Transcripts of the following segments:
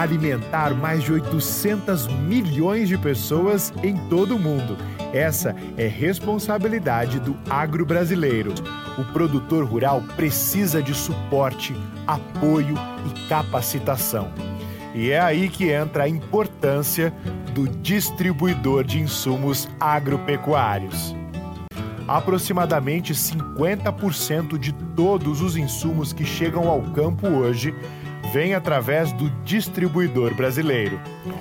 alimentar mais de 800 milhões de pessoas em todo o mundo. Essa é responsabilidade do agro brasileiro. O produtor rural precisa de suporte, apoio e capacitação. E é aí que entra a importância do distribuidor de insumos agropecuários. Aproximadamente 50% de todos os insumos que chegam ao campo hoje vêm através do distribuidor brasileiro.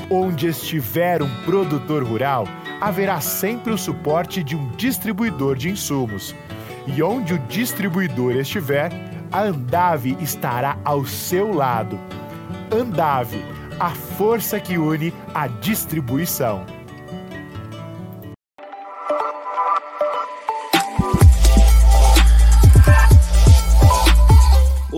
Onde estiver um produtor rural, haverá sempre o suporte de um distribuidor de insumos. E onde o distribuidor estiver, a Andave estará ao seu lado. Andave, a força que une a distribuição.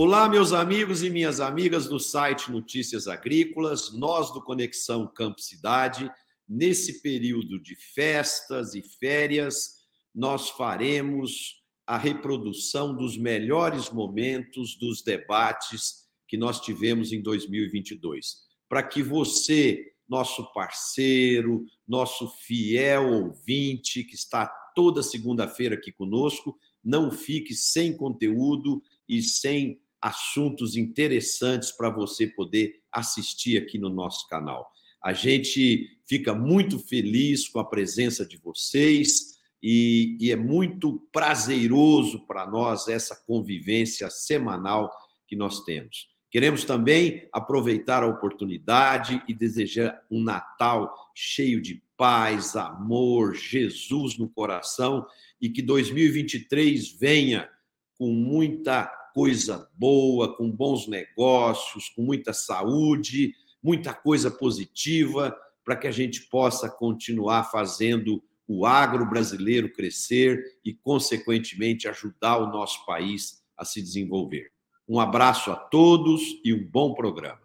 Olá, meus amigos e minhas amigas do site Notícias Agrícolas, nós do Conexão Campo Cidade, nesse período de festas e férias, nós faremos a reprodução dos melhores momentos dos debates que nós tivemos em 2022, para que você, nosso parceiro, nosso fiel ouvinte, que está toda segunda-feira aqui conosco, não fique sem conteúdo e sem assuntos interessantes para você poder assistir aqui no nosso canal. A gente fica muito feliz com a presença de vocês e, e é muito prazeroso para nós essa convivência semanal que nós temos. Queremos também aproveitar a oportunidade e desejar um Natal cheio de paz, amor, Jesus no coração e que 2023 venha com muita coisa boa, com bons negócios, com muita saúde, muita coisa positiva, para que a gente possa continuar fazendo o agro brasileiro crescer e, consequentemente, ajudar o nosso país a se desenvolver. Um abraço a todos e um bom programa.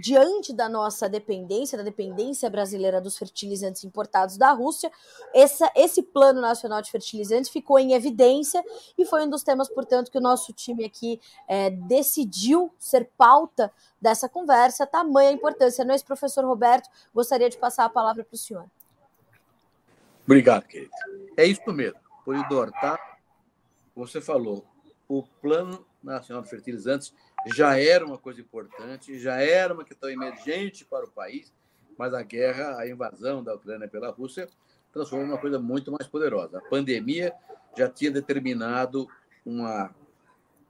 Diante da nossa dependência, da dependência brasileira dos fertilizantes importados da Rússia, essa, esse plano nacional de fertilizantes ficou em evidência e foi um dos temas, portanto, que o nosso time aqui é, decidiu ser pauta dessa conversa, tamanha importância. Não é, professor Roberto? Gostaria de passar a palavra para o senhor. Obrigado, querido. É isso mesmo, Polidor, tá? Você falou, o Plano Nacional de Fertilizantes já era uma coisa importante, já era uma questão emergente para o país, mas a guerra, a invasão da Ucrânia pela Rússia, transformou uma coisa muito mais poderosa. A pandemia já tinha determinado uma,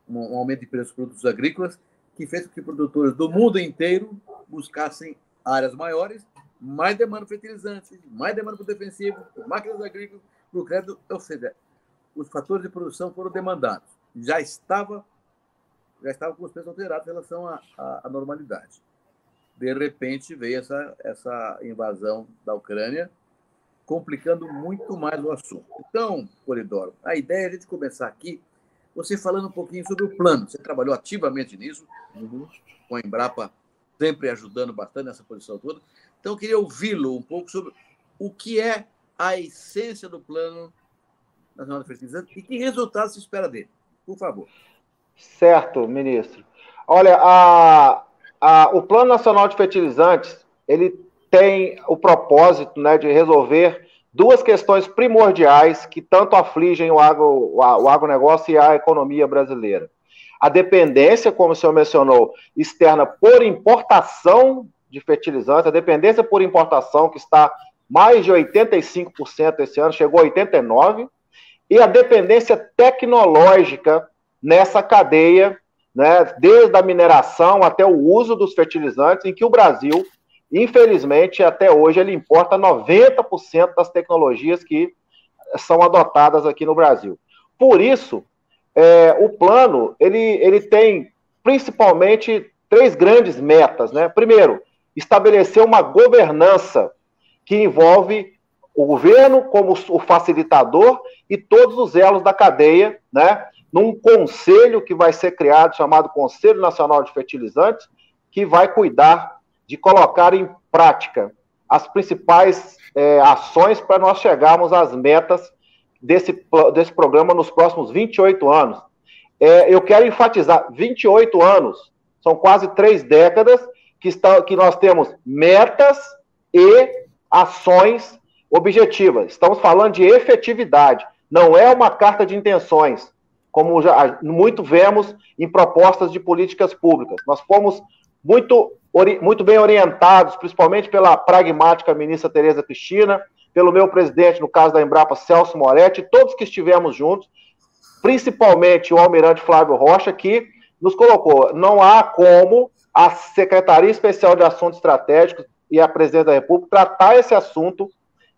um aumento de preços dos produtos agrícolas que fez com que produtores do mundo inteiro buscassem áreas maiores, mais demanda por fertilizantes, mais demanda por defensivo, máquinas agrícolas, por crédito, ou seja, os fatores de produção foram demandados. Já estava já estava com os preços alterados em relação à, à, normalidade. De repente veio essa, essa invasão da Ucrânia, complicando muito mais o assunto. Então, Polidoro, a ideia é a gente começar aqui, você falando um pouquinho sobre o plano. Você trabalhou ativamente nisso, uhum. com a Embrapa sempre ajudando bastante nessa posição toda. Então, eu queria ouvi-lo um pouco sobre o que é a essência do Plano Nacional de Fertilizantes e que resultados se espera dele. Por favor. Certo, ministro. Olha, a, a, o Plano Nacional de Fertilizantes ele tem o propósito né, de resolver duas questões primordiais que tanto afligem o, agro, o, agronegócio e a economia brasileira. A dependência, como o senhor mencionou, externa por importação de fertilizantes, a dependência por importação, que está mais de 85% esse ano, chegou a 89%, e a dependência tecnológica nessa cadeia, né, desde a mineração até o uso dos fertilizantes, em que o Brasil, infelizmente, até hoje, ele importa 90% das tecnologias que são adotadas aqui no Brasil. Por isso, é, o plano ele, ele tem principalmente três grandes metas. Né? Primeiro, estabelecer uma governança que envolve o governo como o facilitador e todos os elos da cadeia, né? Num conselho que vai ser criado, chamado Conselho Nacional de Fertilizantes, que vai cuidar de colocar em prática as principais é, ações para nós chegarmos às metas desse, desse programa nos próximos 28 anos. é, eu quero enfatizar: 28 anos, são quase três décadas que, está, que nós temos metas e ações objetivas. Estamos falando de efetividade, não é uma carta de intenções, como já muito vemos em propostas de políticas públicas. Nós fomos muito, muito bem orientados, principalmente pela pragmática ministra Tereza Cristina, pelo meu presidente, no caso da Embrapa, Celso Moretti, todos que estivemos juntos, principalmente o almirante Flávio Rocha, que nos colocou, não há como a Secretaria Especial de Assuntos Estratégicos e a Presidente da República tratar esse assunto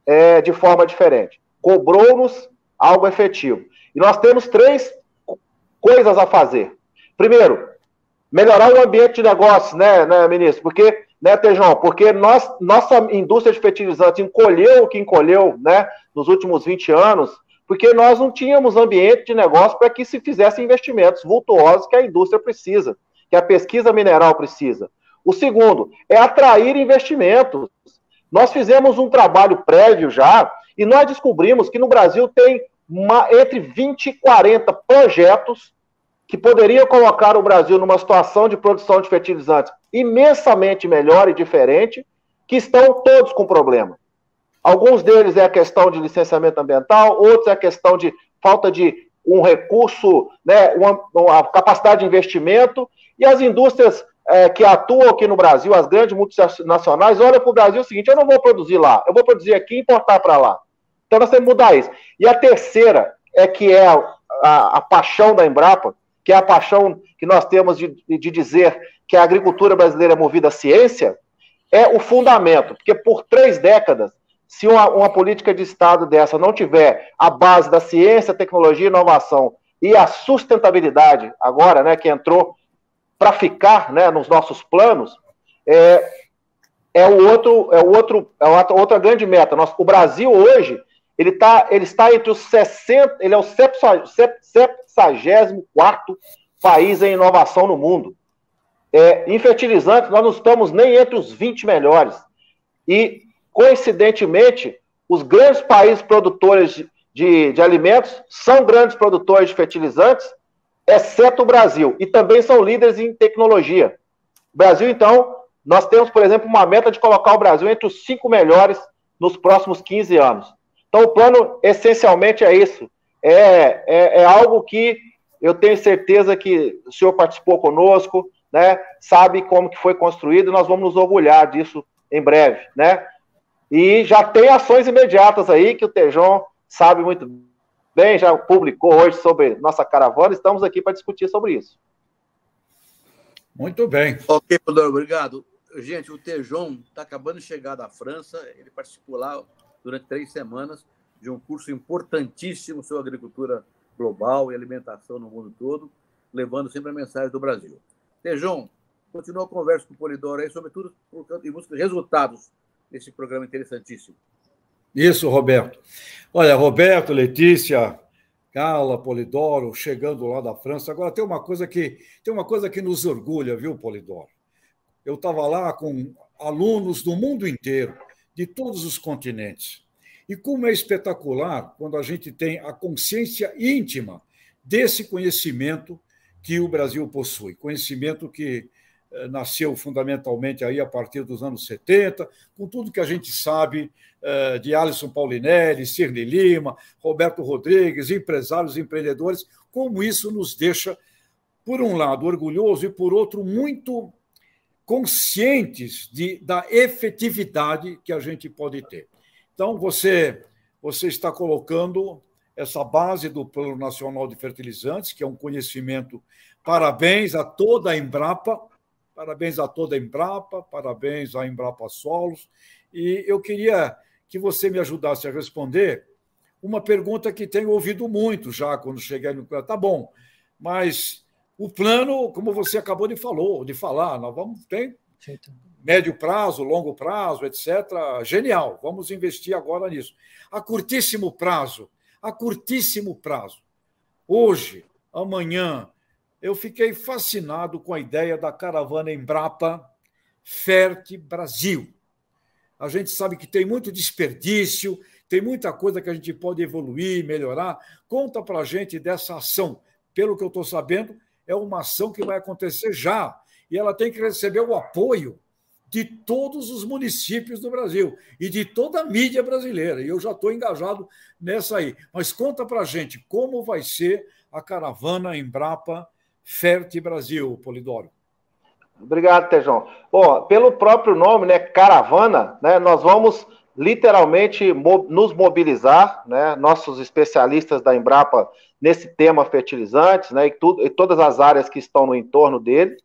é, de forma diferente. Cobrou-nos algo efetivo. E nós temos três coisas a fazer. Primeiro, melhorar o ambiente de negócios, né, né ministro? Porque, né, Tejão, porque nós, nossa indústria de fertilizantes encolheu o que encolheu, né, nos últimos 20 anos, porque nós não tínhamos ambiente de negócio para que se fizesse investimentos vultuosos que a indústria precisa, que a pesquisa mineral precisa. O segundo é atrair investimentos. Nós fizemos um trabalho prévio já e nós descobrimos que no Brasil tem uma, entre 20 e 40 projetos que poderiam colocar o Brasil numa situação de produção de fertilizantes imensamente melhor e diferente, que estão todos com problema. Alguns deles é a questão de licenciamento ambiental, outros é a questão de falta de um recurso, né, uma, uma capacidade de investimento, e as indústrias é, que atuam aqui no Brasil, as grandes multinacionais, olham para o Brasil o seguinte: eu não vou produzir lá, eu vou produzir aqui e importar para lá. Então nós temos que mudar isso. E a terceira é que é a, a, a paixão da Embrapa, que é a paixão que nós temos de, de dizer que a agricultura brasileira é movida à ciência, é o fundamento, porque por três décadas se uma, uma, política de Estado dessa não tiver a base da ciência, tecnologia e inovação e a sustentabilidade, agora, né, que entrou para ficar né, nos nossos planos, é, é o outro, é o outro, é outra, grande meta. Nós, o Brasil hoje, ele, tá, ele está entre os 60, ele é o 74 país em inovação no mundo. É, em fertilizantes, nós não estamos nem entre os 20 melhores. E Coincidentemente, os grandes países produtores de, de, de alimentos são grandes produtores de fertilizantes, exceto o Brasil, e também são líderes em tecnologia. O Brasil, então, nós temos, por exemplo, uma meta de colocar o Brasil entre os cinco melhores nos próximos 15 anos. Então, o plano essencialmente é isso. É, é, é, algo que eu tenho certeza que o senhor participou conosco, né? Sabe como que foi construído, e nós vamos nos orgulhar disso em breve, né? E já tem ações imediatas aí que o Tejon sabe muito bem, já publicou hoje sobre nossa caravana. Estamos aqui para discutir sobre isso. Muito bem. Ok, Pedro, obrigado. Gente, o Tejon está acabando de chegar da França. Ele participou lá durante três semanas de um curso importantíssimo sobre agricultura global e alimentação no mundo todo, levando sempre a mensagem do Brasil. Tejon, continua a conversa com o Polidoro aí, sobretudo em busca de resultados nesse programa interessantíssimo. Isso, Roberto. Olha, Roberto, Letícia, Carla, Polidoro, chegando lá da França. Agora tem uma coisa que tem uma coisa que nos orgulha, viu, Polidoro? Eu estava lá com alunos do mundo inteiro, de todos os continentes. E como é espetacular quando a gente tem a consciência íntima desse conhecimento que o Brasil possui, conhecimento que eh, nasceu fundamentalmente aí a partir dos anos 70, com tudo que a gente sabe eh, de Alisson Paulinelli, Cirne Lima, Roberto Rodrigues, empresários, empreendedores, como isso nos deixa, por um lado, orgulhoso e, por outro, muito conscientes de, da efetividade que a gente pode ter. Então, você, você está colocando essa base do Plano Nacional de Fertilizantes, que é um conhecimento. Parabéns a toda a Embrapa, Parabéns a toda a Embrapa, parabéns à Embrapa Solos. E eu queria que você me ajudasse a responder uma pergunta que tenho ouvido muito já quando cheguei no. Tá bom, mas o plano, como você acabou de falou, de falar, nós vamos ter médio prazo, longo prazo, etc. Genial, vamos investir agora nisso. A curtíssimo prazo, a curtíssimo prazo. Hoje, amanhã, eu fiquei fascinado com a ideia da caravana Embrapa Ferte Brasil. A gente sabe que tem muito desperdício, tem muita coisa que a gente pode evoluir, melhorar. Conta para a gente dessa ação pelo que eu estou sabendo, é uma ação que vai acontecer já. E ela tem que receber o apoio de todos os municípios do Brasil e de toda a mídia brasileira. E eu já estou engajado nessa aí. Mas conta para gente como vai ser a caravana Embrapa Ferte Brasil, Polidoro. Obrigado, Tejão. Bom, pelo próprio nome, né, caravana, né, nós vamos literalmente nos mobilizar, né, nossos especialistas da Embrapa nesse tema fertilizantes, né, e, tudo, e todas as áreas que estão no entorno dele,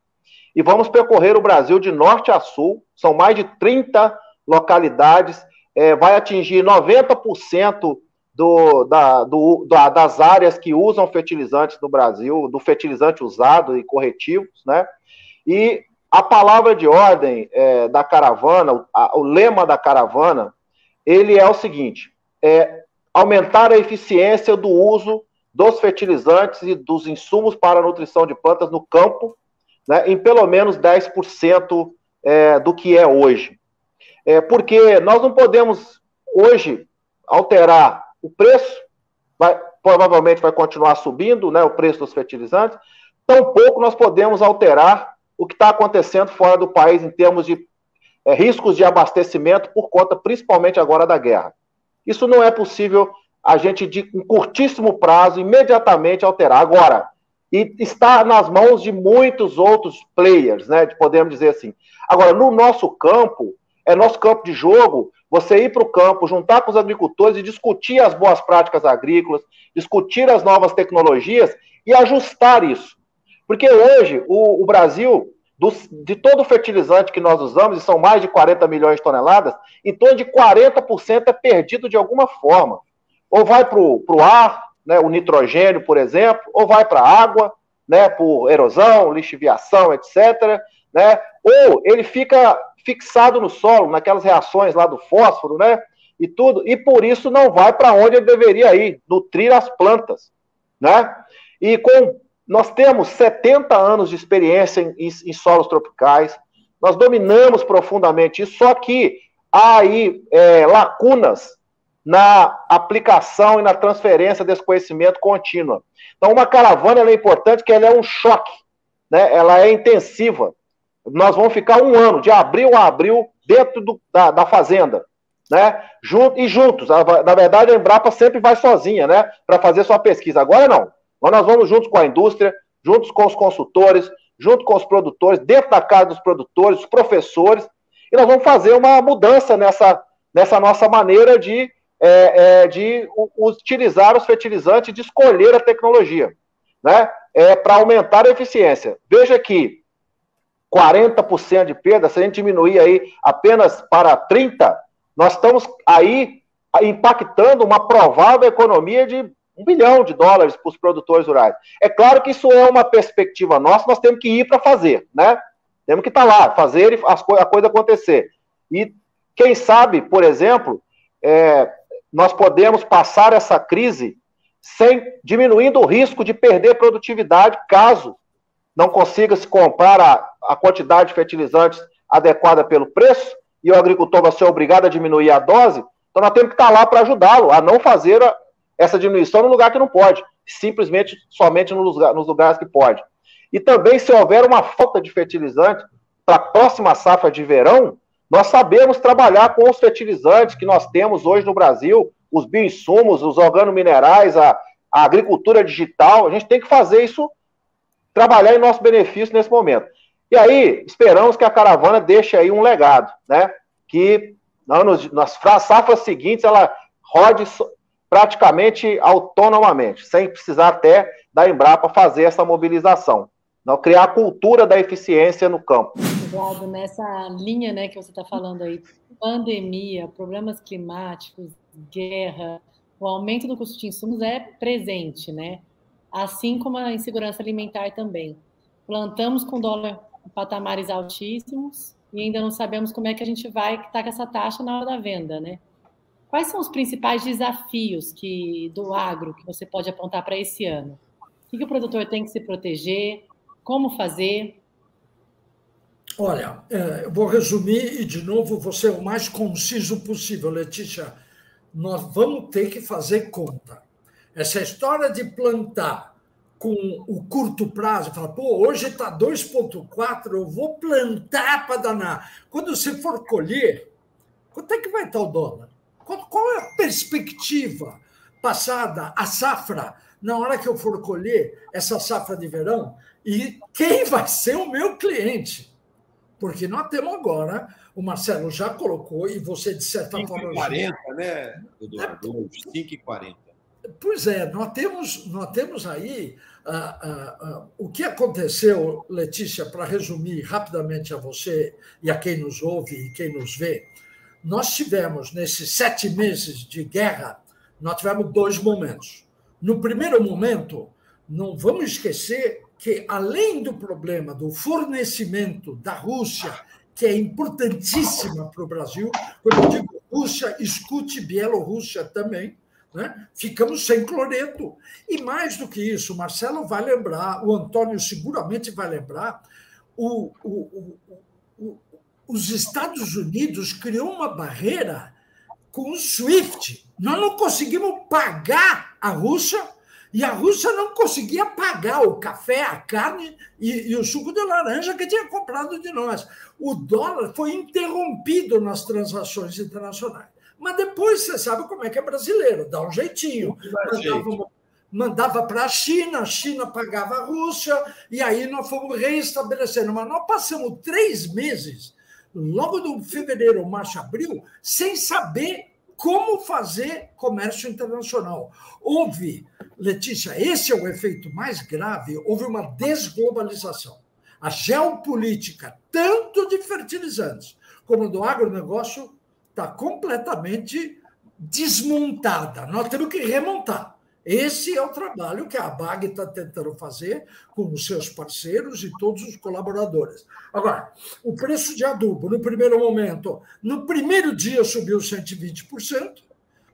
e vamos percorrer o Brasil de norte a sul, são mais de 30 localidades, é, vai atingir 90% do, da, do, da, das áreas que usam fertilizantes no Brasil, do fertilizante usado e corretivos, né? E a palavra de ordem é, da caravana, o, a, o, lema da caravana, ele é o seguinte: é aumentar a eficiência do uso dos fertilizantes e dos insumos para a nutrição de plantas no campo, né, em pelo menos 10% é, do que é hoje. É, porque nós não podemos hoje alterar o preço, vai, provavelmente vai continuar subindo né, o preço dos fertilizantes, tampouco nós podemos alterar o que está acontecendo fora do país em termos de é, riscos de abastecimento por conta principalmente agora da guerra. Isso não é possível a gente, de um curtíssimo prazo, imediatamente alterar. Agora, e está nas mãos de muitos outros players, né? Podemos dizer assim. Agora, no nosso campo, é nosso campo de jogo, você ir para o campo, juntar com os agricultores e discutir as boas práticas agrícolas, discutir as novas tecnologias e ajustar isso. Porque hoje o, o Brasil, do, de todo o fertilizante que nós usamos, e são mais de 40 milhões de toneladas, em torno de 40% é perdido de alguma forma. Ou vai para o ar, né, o nitrogênio, por exemplo, ou vai para a água, né, por erosão, lixiviação, etc. Né, ou ele fica fixado no solo, naquelas reações lá do fósforo, né, e tudo, e por isso não vai para onde ele deveria ir, nutrir as plantas, né? E com nós temos 70 anos de experiência em, em, em solos tropicais, nós dominamos profundamente isso, só que há aí é, lacunas na aplicação e na transferência desse conhecimento contínua. Então, uma caravana é importante que ela é um choque, né? ela é intensiva. Nós vamos ficar um ano, de abril a abril, dentro do, da, da fazenda. Né? Junto, e juntos. Na verdade, a Embrapa sempre vai sozinha né? para fazer sua pesquisa. Agora não. Agora nós vamos juntos com a indústria, juntos com os consultores, junto com os produtores, dentro da casa dos produtores, os professores, e nós vamos fazer uma mudança nessa, nessa nossa maneira de é, é, de utilizar os fertilizantes, de escolher a tecnologia, né? É, para aumentar a eficiência. Veja que 40% de perda, se a gente diminuir aí apenas para 30%, nós estamos aí impactando uma provável economia de um bilhão de dólares para os produtores rurais. É claro que isso é uma perspectiva nossa, nós temos que ir para fazer, né? Temos que estar tá lá, fazer a coisa acontecer. E quem sabe, por exemplo, é, nós podemos passar essa crise sem diminuindo o risco de perder produtividade caso não consiga se comprar a, a quantidade de fertilizantes adequada pelo preço e o agricultor vai ser obrigado a diminuir a dose. Então nós temos que estar lá para ajudá-lo a não fazer a, essa diminuição no lugar que não pode, simplesmente somente nos, nos lugares que pode. E também se houver uma falta de fertilizante para a próxima safra de verão, nós sabemos trabalhar com os fertilizantes que nós temos hoje no Brasil, os bioinsumos, os organominerais, a, a agricultura digital. A gente tem que fazer isso, trabalhar em nosso benefício nesse momento. E aí, esperamos que a caravana deixe aí um legado, né? Que anos, nas safras seguintes ela rode praticamente autonomamente, sem precisar até da Embrapa fazer essa mobilização. Não criar a cultura da eficiência no campo. Eduardo, nessa linha né, que você está falando aí, pandemia, problemas climáticos, guerra, o aumento do custo de insumos é presente, né? Assim como a insegurança alimentar também. Plantamos com dólar em patamares altíssimos e ainda não sabemos como é que a gente vai estar com essa taxa na hora da venda, né? Quais são os principais desafios que do agro que você pode apontar para esse ano? O que, que o produtor tem que se proteger? Como fazer? Olha, é, eu vou resumir e, de novo, ser o mais conciso possível, Letícia. Nós vamos ter que fazer conta. Essa história de plantar com o curto prazo, fala, pô, hoje está 2,4, eu vou plantar para danar. Quando você for colher, quanto é que vai estar o dólar? Qual é a perspectiva passada, a safra, na hora que eu for colher essa safra de verão? E quem vai ser o meu cliente? Porque nós temos agora, o Marcelo já colocou, e você, de certa 5 forma. 40, né, Eduardo? É, 5,40. Pois é, nós temos, nós temos aí ah, ah, ah, o que aconteceu, Letícia, para resumir rapidamente a você e a quem nos ouve e quem nos vê. Nós tivemos, nesses sete meses de guerra, nós tivemos dois momentos. No primeiro momento, não vamos esquecer que, além do problema do fornecimento da Rússia, que é importantíssima para o Brasil, quando eu digo Rússia, escute Bielorrússia também, né? ficamos sem cloreto. E mais do que isso, o Marcelo vai lembrar, o Antônio seguramente vai lembrar, o, o, o, os Estados Unidos criou uma barreira com o SWIFT. Nós não conseguimos pagar a Rússia e a Rússia não conseguia pagar o café, a carne e, e, o suco de laranja que tinha comprado de nós. O dólar foi interrompido nas transações internacionais. Mas depois você sabe como é que é brasileiro, dá um jeitinho. Mandava, mandava para a China, a China pagava a Rússia, e aí nós fomos reestabelecendo. Mas nós passamos três meses, logo do fevereiro, março, abril, sem saber como fazer comércio internacional. Houve, Letícia, esse é o efeito mais grave, houve uma desglobalização. A geopolítica, tanto de fertilizantes como do agronegócio, está completamente desmontada. Nós temos que remontar. Esse é o trabalho que a BAG está tentando fazer com os seus parceiros e todos os colaboradores. Agora, o preço de adubo, no primeiro momento, no primeiro dia subiu 120%.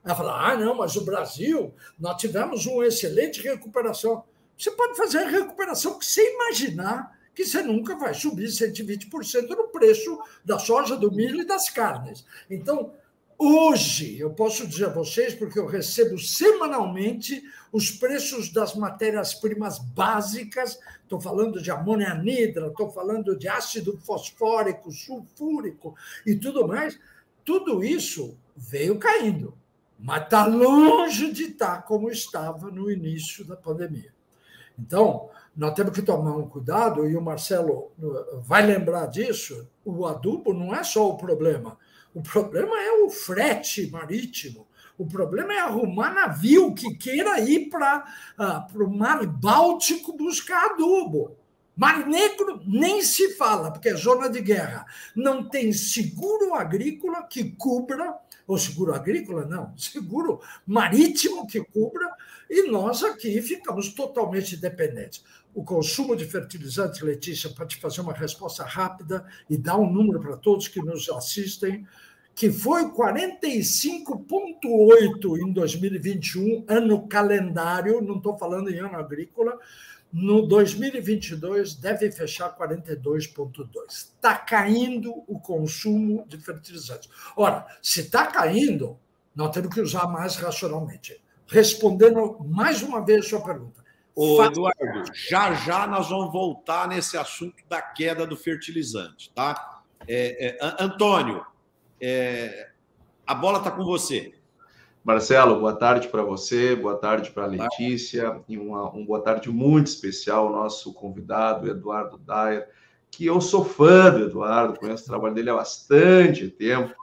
Ela fala: ah, não, mas o Brasil, nós tivemos uma excelente recuperação. Você pode fazer a recuperação que você imaginar que você nunca vai subir 120% no preço da soja, do milho e das carnes. Então, hoje, eu posso dizer a vocês, porque eu recebo semanalmente os preços das matérias-primas básicas, estou falando de amônia anidra, estou falando de ácido fosfórico, sulfúrico e tudo mais, tudo isso veio caindo, mas está longe de estar tá como estava no início da pandemia. Então, nós temos que tomar um cuidado, e o Marcelo uh, vai lembrar disso: o adubo não é só o problema. O problema é o frete marítimo. O problema é arrumar navio que queira ir para uh, o Mar Báltico buscar adubo. Mar Negro nem se fala, porque é zona de guerra. Não tem seguro agrícola que cubra, ou seguro agrícola, não, seguro marítimo que cubra, e nós aqui ficamos totalmente dependentes o consumo de fertilizantes, Letícia, para te fazer uma resposta rápida e dar um número para todos que nos assistem, que foi 45,8 em 2021, ano calendário, não estou falando em ano agrícola, no 2022 deve fechar 42,2. Está caindo o consumo de fertilizantes. Ora, se está caindo, nós temos que usar mais racionalmente. Respondendo mais uma vez a sua pergunta, Ô, Eduardo, já já nós vamos voltar nesse assunto da queda do fertilizante, tá? É, é, Antônio, é, a bola está com você. Marcelo, boa tarde para você, boa tarde para a Letícia, e uma, uma boa tarde muito especial ao nosso convidado, Eduardo Dyer, que eu sou fã do Eduardo, conheço o trabalho dele há bastante tempo,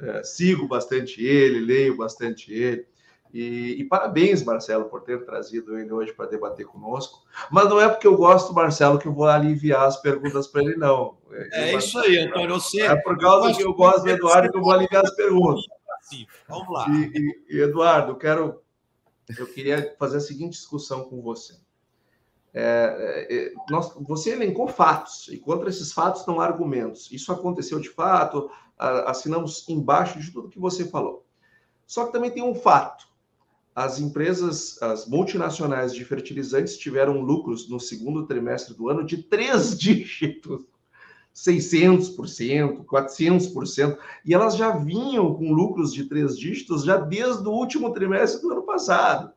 é, sigo bastante ele, leio bastante ele. E, e, parabéns, Marcelo, por ter trazido ele hoje para debater conosco. Mas não é porque eu gosto do Marcelo que eu vou aliviar as perguntas para ele, não. É, é isso aí, Antônio. Você... É por causa que eu gosto do Eduardo que eu vou aliviar as perguntas. Sim, vamos lá. E, e, e, Eduardo, eu quero. Eu queria fazer a seguinte discussão com você. É, é, nós, você elencou fatos, e contra esses fatos não há argumentos. Isso aconteceu de fato, assinamos embaixo de tudo que você falou. Só que também tem um fato as empresas, as multinacionais de fertilizantes tiveram lucros no segundo trimestre do ano de três dígitos. 600%, 400%, e elas já vinham com lucros de três dígitos já desde o último trimestre do ano passado.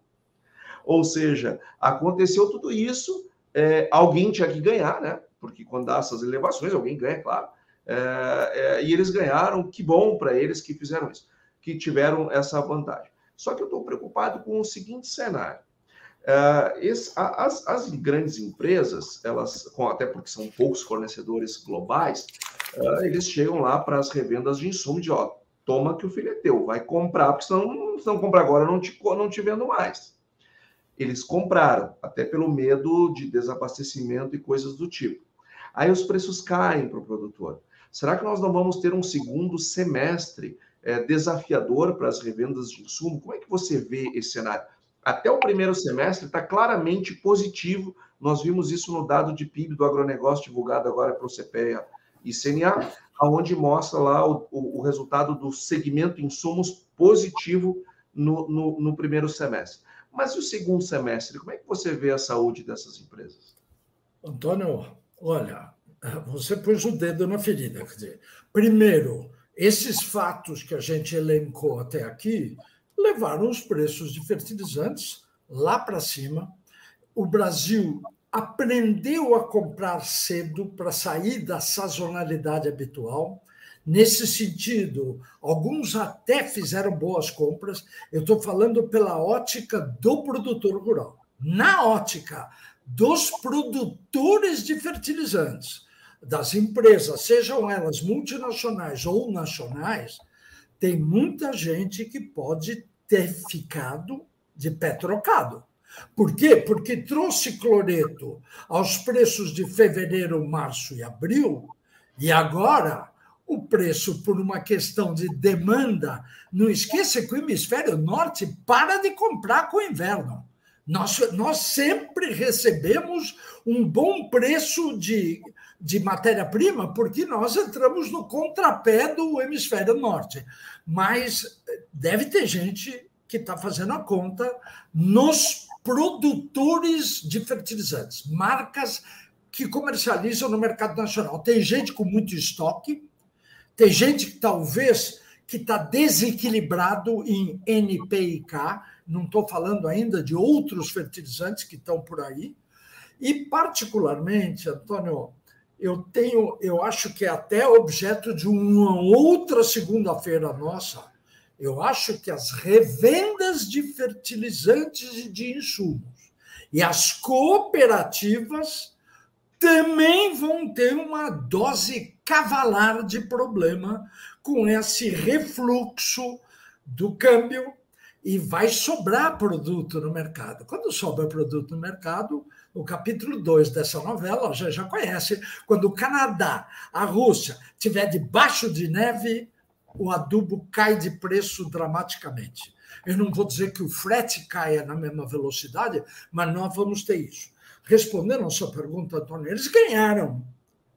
Ou seja, aconteceu tudo isso, é, alguém tinha que ganhar, né? Porque quando dá essas elevações, alguém ganha, claro. É, é, e eles ganharam, que bom para eles que fizeram isso, que tiveram essa vantagem. Só que eu estou preocupado com o seguinte cenário. Uh, esse, as, as, grandes empresas, elas, até porque são poucos fornecedores globais, uh, eles chegam lá para as revendas de insumo de ó, toma que o filho é teu, vai comprar, porque senão, se não comprar agora, não te, não te vendo mais. Eles compraram, até pelo medo de desabastecimento e coisas do tipo. Aí os preços caem para o produtor. Será que nós não vamos ter um segundo semestre é, desafiador para as revendas de insumo? Como é que você vê esse cenário? Até o primeiro semestre está claramente positivo. Nós vimos isso no dado de PIB do agronegócio divulgado agora para o CPEA e CNA, aonde mostra lá o, o, o, resultado do segmento insumos positivo no, no, no primeiro semestre. Mas e o segundo semestre? Como é que você vê a saúde dessas empresas? Antônio, olha, você pôs o dedo na ferida. Quer dizer, primeiro, esses fatos que a gente elencou até aqui levaram os preços de fertilizantes lá para cima. O Brasil aprendeu a comprar cedo para sair da sazonalidade habitual. Nesse sentido, alguns até fizeram boas compras. Eu estou falando pela ótica do produtor rural. Na ótica dos produtores de fertilizantes, das empresas, sejam elas multinacionais ou nacionais, tem muita gente que pode ter ficado de pé trocado. Por quê? Porque trouxe cloreto aos preços de fevereiro, março e abril, e agora o preço, por uma questão de demanda, não esqueça que o hemisfério norte para de comprar com o inverno. Nós, nós sempre recebemos um bom preço de de matéria-prima, porque nós entramos no contrapé do hemisfério norte. Mas deve ter gente que está fazendo a conta nos produtores de fertilizantes, marcas que comercializam no mercado nacional. Tem gente com muito estoque, tem gente que talvez que está desequilibrado em NPK, não estou falando ainda de outros fertilizantes que estão por aí. E, particularmente, Antônio, eu tenho, eu acho que é até objeto de uma outra segunda-feira nossa. Eu acho que as revendas de fertilizantes e de insumos e as cooperativas também vão ter uma dose cavalar de problema com esse refluxo do câmbio e vai sobrar produto no mercado. Quando sobra produto no mercado, o capítulo 2 dessa novela, já já conhece, quando o Canadá, a Rússia, tiver debaixo de neve, o adubo cai de preço dramaticamente. Eu não vou dizer que o frete caia na mesma velocidade, mas nós vamos ter isso. Respondendo a sua pergunta, Antônio, eles ganharam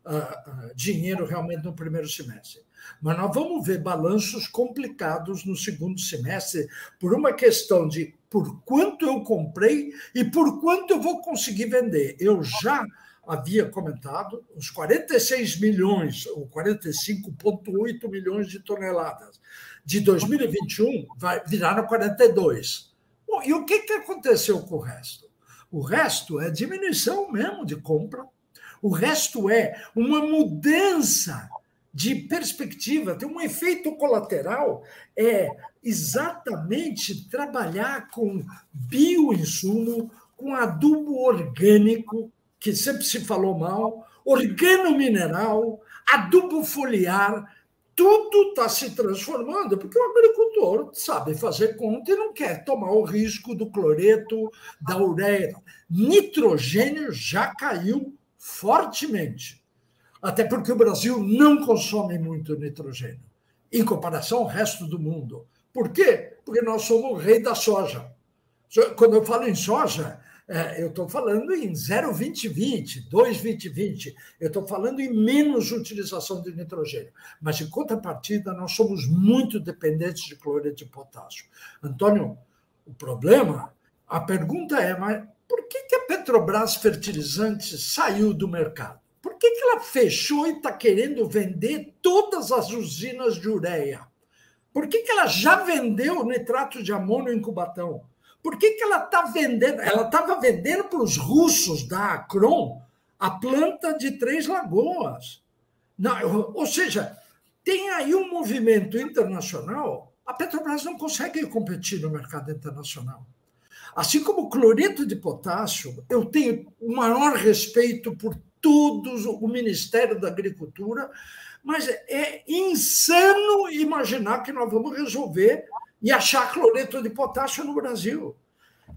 uh, uh, dinheiro realmente no primeiro semestre. Mas nós vamos ver balanços complicados no segundo semestre por uma questão de por quanto eu comprei e por quanto eu vou conseguir vender. Eu já havia comentado os 46 milhões, ou 45,8 milhões de toneladas de 2021 vai virar no 42. Bom, e o que, que aconteceu com o resto? O resto é diminuição mesmo de compra, o resto é uma mudança de perspectiva, tem um efeito colateral, é exatamente trabalhar com bioinsumo, com adubo orgânico, que sempre se falou mal, organomineral, adubo foliar, tudo está se transformando, porque o agricultor sabe fazer conta e não quer tomar o risco do cloreto, da ureia. Nitrogênio já caiu fortemente. Até porque o Brasil não consome muito nitrogênio, em comparação ao resto do mundo. Por quê? Porque nós somos o rei da soja. Quando eu falo em soja, é, eu estou falando em 0,2020, 2,2020. Eu estou falando em menos utilização de nitrogênio. Mas, em contrapartida, nós somos muito dependentes de cloreto de potássio. Antônio, o problema, a pergunta é, mas por que, que a Petrobras Fertilizantes saiu do mercado? Por que, que ela fechou e está querendo vender todas as usinas de ureia? Por que, que ela já vendeu nitrato de amônio em Cubatão? Por que, que ela está vendendo? Ela estava vendendo para os russos da Acron a planta de Três Lagoas. Não, ou seja, tem aí um movimento internacional. A Petrobras não consegue competir no mercado internacional. Assim como o cloreto de potássio, eu tenho o maior respeito por todos o Ministério da Agricultura, mas é insano imaginar que nós vamos resolver e achar cloreto de potássio no Brasil.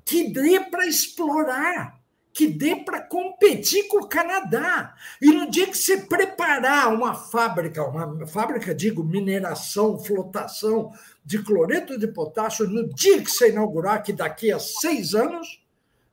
Que dê para explorar, que dê para competir com o Canadá. E no dia que você preparar uma fábrica, uma fábrica, digo, mineração, flotação de cloreto de potássio, no dia que você inaugurar, que daqui a seis anos,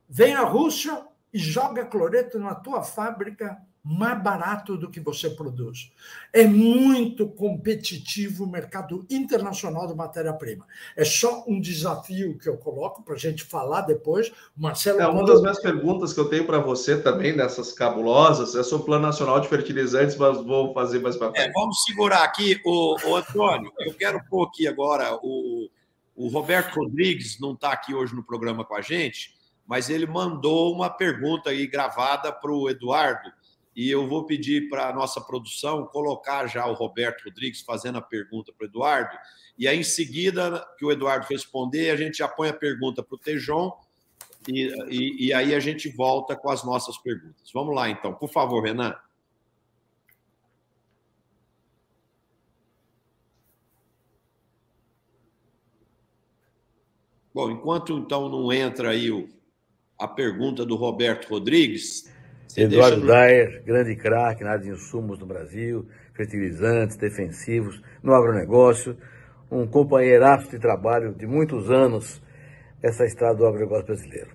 vem a Rússia e joga cloreto na tua fábrica mais barato do que você produz. É muito competitivo o mercado internacional de matéria-prima. É só um desafio que eu coloco para a gente falar depois. Marcelo. É uma das minhas perguntas que eu tenho para você também, dessas cabulosas, é sobre o Plano Nacional de Fertilizantes, mas vou fazer mais para frente. É, vamos segurar aqui, o, o Antônio. Eu quero pôr aqui agora o, o Roberto Rodrigues, não está aqui hoje no programa com a gente, mas ele mandou uma pergunta aí gravada para o Eduardo e eu vou pedir para a nossa produção colocar já o Roberto Rodrigues fazendo a pergunta para o Eduardo, e aí em seguida que o Eduardo responder, a gente já põe a pergunta para o Tejon, e, e, e, aí a gente volta com as nossas perguntas. Vamos lá, então. Por favor, Renan. Bom, enquanto então não entra aí o, a pergunta do Roberto Rodrigues, você Eduardo no... Dyer, grande craque na área de insumos no Brasil, fertilizantes, defensivos, no agronegócio, um companheiraço de trabalho de muitos anos essa estrada do agronegócio brasileiro.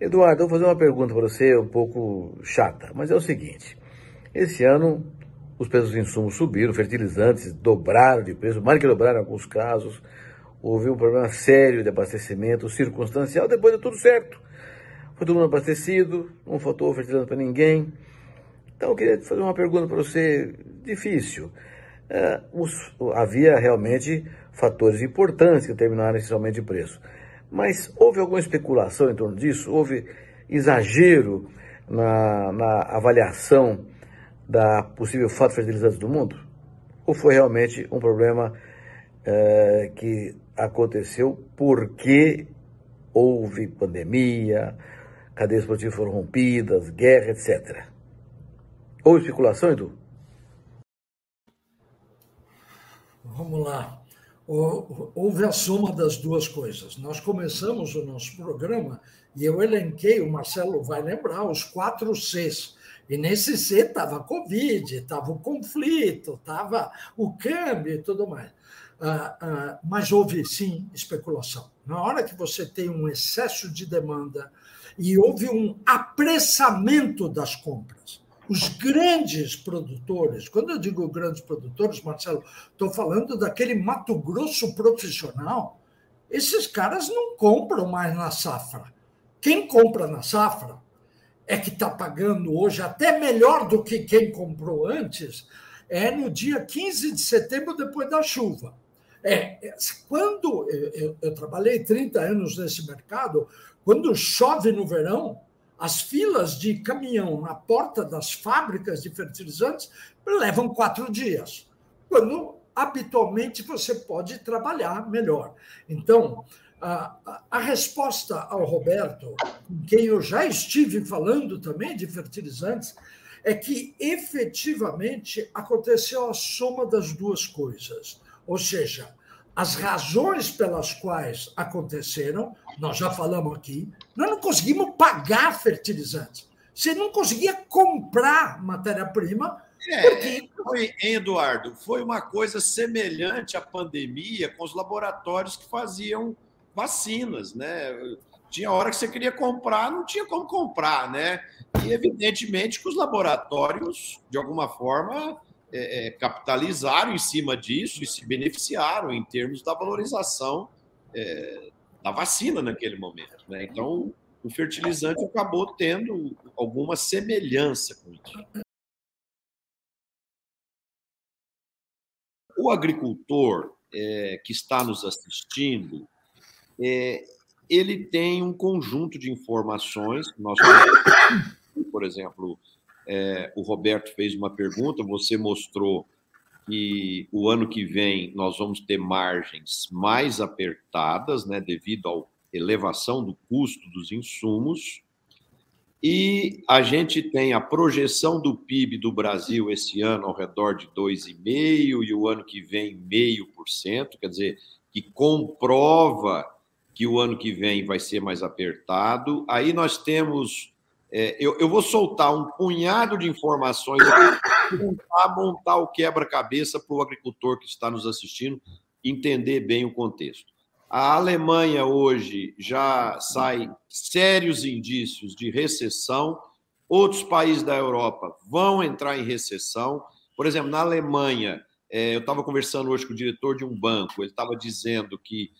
Eduardo, eu vou fazer uma pergunta para você um pouco chata, mas é o seguinte: esse ano os preços de insumos subiram, fertilizantes dobraram de preço, mais que dobraram em alguns casos, houve um problema sério de abastecimento circunstancial, depois deu tudo certo. Todo mundo abastecido, não faltou fertilizante para ninguém. Então, eu queria fazer uma pergunta para você, difícil. É, os, havia realmente fatores importantes que determinaram esse aumento de preço. Mas houve alguma especulação em torno disso? Houve exagero na, na avaliação da possível falta de fertilizantes do mundo? Ou foi realmente um problema é, que aconteceu porque houve pandemia, cadeias produtivas foram rompidas, guerra, etc. Ou especulação, Edu? Vamos lá. Houve a soma das duas coisas. Nós começamos o nosso programa e eu elenquei, o Marcelo vai lembrar, os quatro Cs. E nesse C estava a Covid, estava o conflito, estava o câmbio e tudo mais. Ah, ah, mas houve, sim, especulação. Na hora que você tem um excesso de demanda, e houve um apressamento das compras. Os grandes produtores, quando eu digo grandes produtores, Marcelo, estou falando daquele Mato Grosso profissional, esses caras não compram mais na safra. Quem compra na safra é que está pagando hoje até melhor do que quem comprou antes, é no dia 15 de setembro, depois da chuva. É, quando eu, eu, eu trabalhei 30 anos nesse mercado, quando chove no verão, as filas de caminhão na porta das fábricas de fertilizantes levam quatro dias, quando habitualmente você pode trabalhar melhor. Então, a, a, resposta ao Roberto, com quem eu já estive falando também de fertilizantes, é que efetivamente aconteceu a soma das duas coisas. Ou seja, as razões pelas quais aconteceram, nós já falamos aqui, nós não conseguimos pagar fertilizantes. Você não conseguia comprar matéria-prima. É, porque... Eduardo, foi uma coisa semelhante à pandemia com os laboratórios que faziam vacinas, né? Tinha hora que você queria comprar, não tinha como comprar, né? E evidentemente que os laboratórios, de alguma forma, é, é, capitalizaram em cima disso e se beneficiaram em termos da valorização é, da vacina naquele momento. Né? Então, o fertilizante acabou tendo alguma semelhança com isso. O agricultor é, que está nos assistindo, é, ele tem um conjunto de informações. Nós, por exemplo, é, o Roberto fez uma pergunta, você mostrou que o ano que vem nós vamos ter margens mais apertadas, né, devido à elevação do custo dos insumos. E a gente tem a projeção do PIB do Brasil esse ano ao redor de 2,5% e o ano que vem 0,5%, quer dizer, que comprova que o ano que vem vai ser mais apertado. Aí nós temos. É, eu, eu, vou soltar um punhado de informações para montar o quebra-cabeça para o agricultor que está nos assistindo entender bem o contexto. A Alemanha hoje já sai sérios indícios de recessão. Outros países da Europa vão entrar em recessão. Por exemplo, na Alemanha, é, eu estava conversando hoje com o diretor de um banco, ele estava dizendo que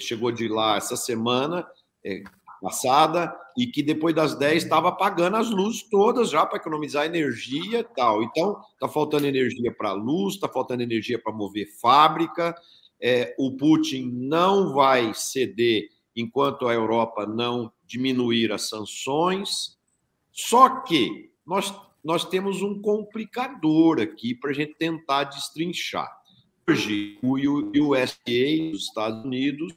chegou de lá essa semana é, passada e que depois das 10 estava apagando as luzes todas já para economizar energia e tal. Então, está faltando energia para luz, está faltando energia para mover fábrica, é, o Putin não vai ceder enquanto a Europa não diminuir as sanções. Só que nós, nós temos um complicador aqui para a gente tentar destrinchar. Hoje, o USDA dos Estados Unidos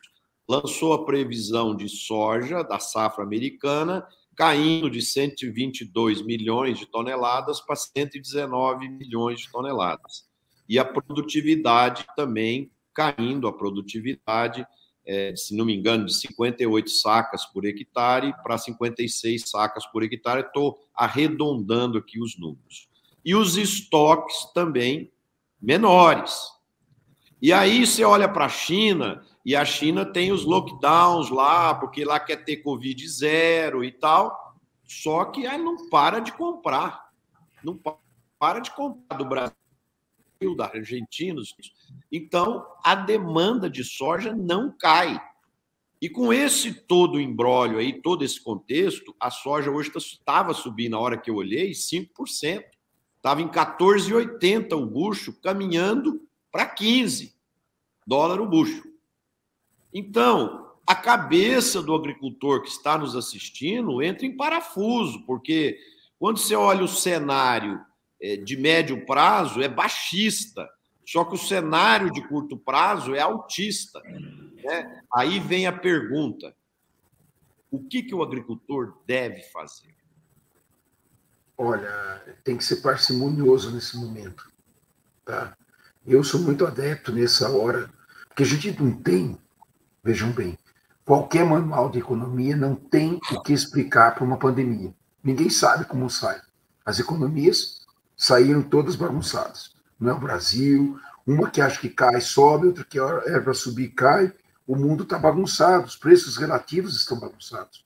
lançou a previsão de soja da safra americana caindo de 122 milhões de toneladas para 119 milhões de toneladas. E a produtividade também caindo a produtividade, é, se não me engano, de 58 sacas por hectare para 56 sacas por hectare. Estou arredondando aqui os números. E os estoques também menores. E aí você olha para a China, e a China tem os lockdowns lá, porque lá quer ter Covid zero e tal, só que aí não para de comprar. Não para de comprar do Brasil da Argentina. Então, a demanda de soja não cai. E com esse todo o embrólio aí, todo esse contexto, a soja hoje estava subindo, na hora que eu olhei, 5%. Estava em 14,80 o bucho, caminhando para 15 dólares o bucho. Então, a cabeça do agricultor que está nos assistindo entra em parafuso, porque quando você olha o cenário é, de médio prazo é baixista, só que o cenário de curto prazo é altista. Né? Aí vem a pergunta: o que, que o agricultor deve fazer? Olha, tem que ser parcimonioso nesse momento. Tá? Eu sou muito adepto nessa hora, porque a gente não tem, vejam bem, qualquer manual de economia não tem o que explicar para uma pandemia. Ninguém sabe como sai. As economias saíram todas bagunçadas. Não é o Brasil, uma que acha que cai, sobe, outra que é para subir, cai. O mundo está bagunçado, os preços relativos estão bagunçados.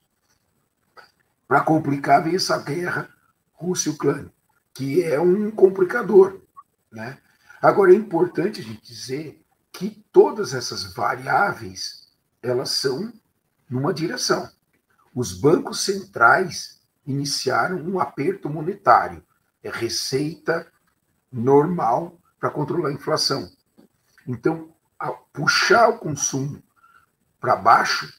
Para complicar, vem essa guerra Rússia-Ucrânia, que é um complicador. Né? Agora, é importante a gente dizer que todas essas variáveis elas são numa direção. Os bancos centrais iniciaram um aperto monetário é receita normal para controlar a inflação. Então, puxar o consumo para baixo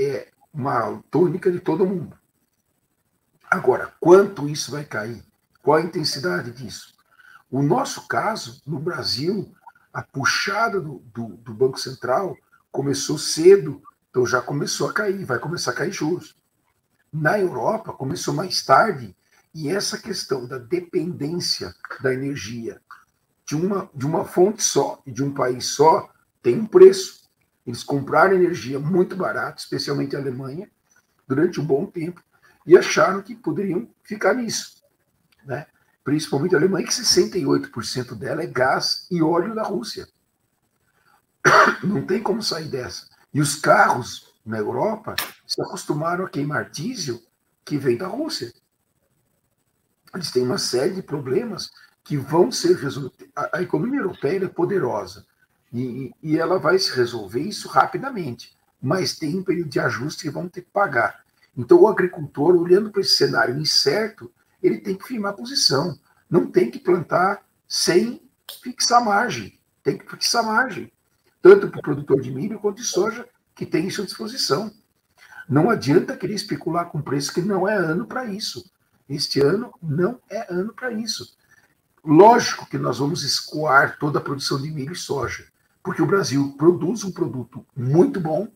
é uma tônica de todo mundo. Agora, quanto isso vai cair? Qual a intensidade disso? O nosso caso, no Brasil, a puxada do, do, do Banco Central começou cedo, então já começou a cair, vai começar a cair juros. Na Europa, começou mais tarde, e essa questão da dependência da energia de uma, de uma fonte só e de um país só tem um preço. Eles compraram energia muito barata, especialmente a Alemanha, durante um bom tempo, e acharam que poderiam ficar nisso. Né? Principalmente a Alemanha, que 68% dela é gás e óleo da Rússia. Não tem como sair dessa. E os carros na Europa se acostumaram a queimar diesel que vem da Rússia eles têm uma série de problemas que vão ser resolvidos. A, economia europeia é poderosa e, e ela vai se resolver isso rapidamente, mas tem um período de ajuste que vão ter que pagar. Então, o agricultor, olhando para esse cenário incerto, ele tem que firmar posição. Não tem que plantar sem fixar margem. Tem que fixar margem. Tanto para o produtor de milho quanto de soja, que tem isso à disposição. Não adianta querer especular com preço que não é ano para isso. Este ano não é ano para isso. Lógico que nós vamos escoar toda a produção de milho e soja, porque o Brasil produz um produto muito bom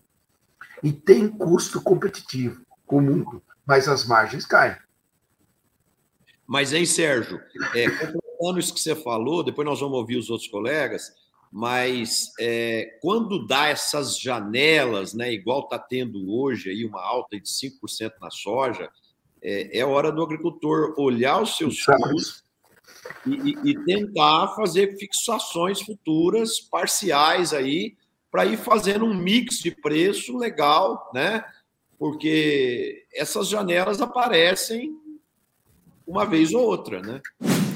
e tem custo competitivo com o mundo, mas as margens caem. Mas, hein, Sérgio, é, completando isso que você falou, depois nós vamos ouvir os outros colegas, mas é, quando dá essas janelas, né, igual está tendo hoje aí uma alta de 5% na soja, é, é, hora do agricultor olhar os seus custos e, e, e, tentar fazer fixações futuras parciais aí para ir fazendo um mix de preço legal, né? Porque essas janelas aparecem uma vez ou outra, né?